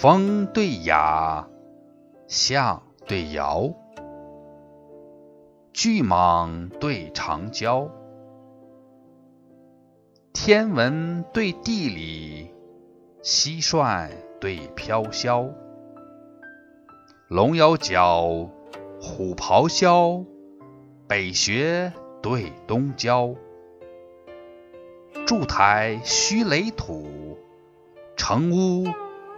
风对雅，象对爻，巨蟒对长蛟，天文对地理，蟋蟀对飘萧，龙咬角，虎咆哮，北穴对东郊，筑台须垒土，成屋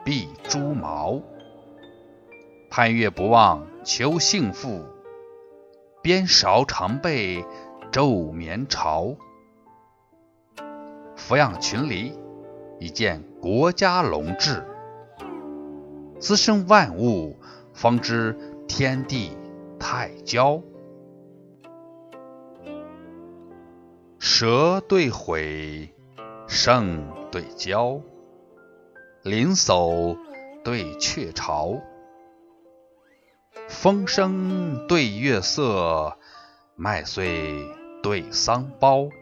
必朱毛。盼月不忘求幸福，边韶常备昼眠巢。俯仰群黎，以见国家隆治；滋生万物，方知天地太娇。蛇对悔，圣对骄，灵叟对鹊巢，风声对月色，麦穗对桑苞，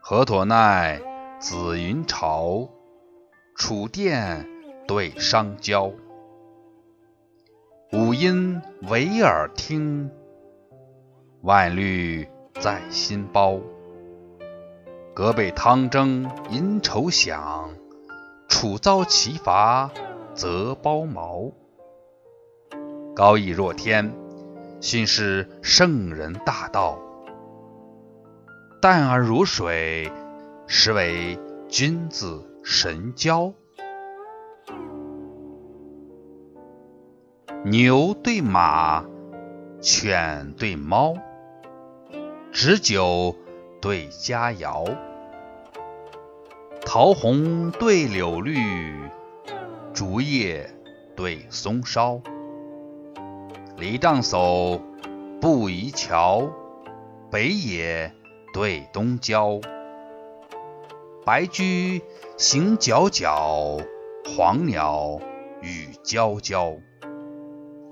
河妥奈紫云朝，楚甸对商郊，五音唯耳听，万虑在心包。隔辈汤蒸银愁响，楚遭其伐则包茅。高义若天，训示圣人大道；淡而如水，实为君子神交。牛对马，犬对猫，执酒对佳肴，桃红对柳绿，竹叶对松梢，梨杖叟不移桥，北野对东郊，白驹行皎皎，黄鸟语啾啾。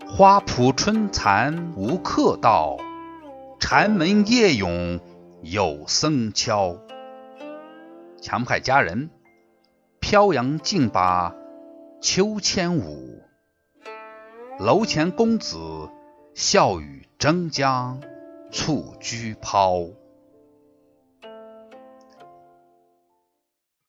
花圃春蚕无客到，禅门夜咏有僧敲。强派佳人，飘扬劲把秋千舞；楼前公子，笑语争将蹴鞠抛。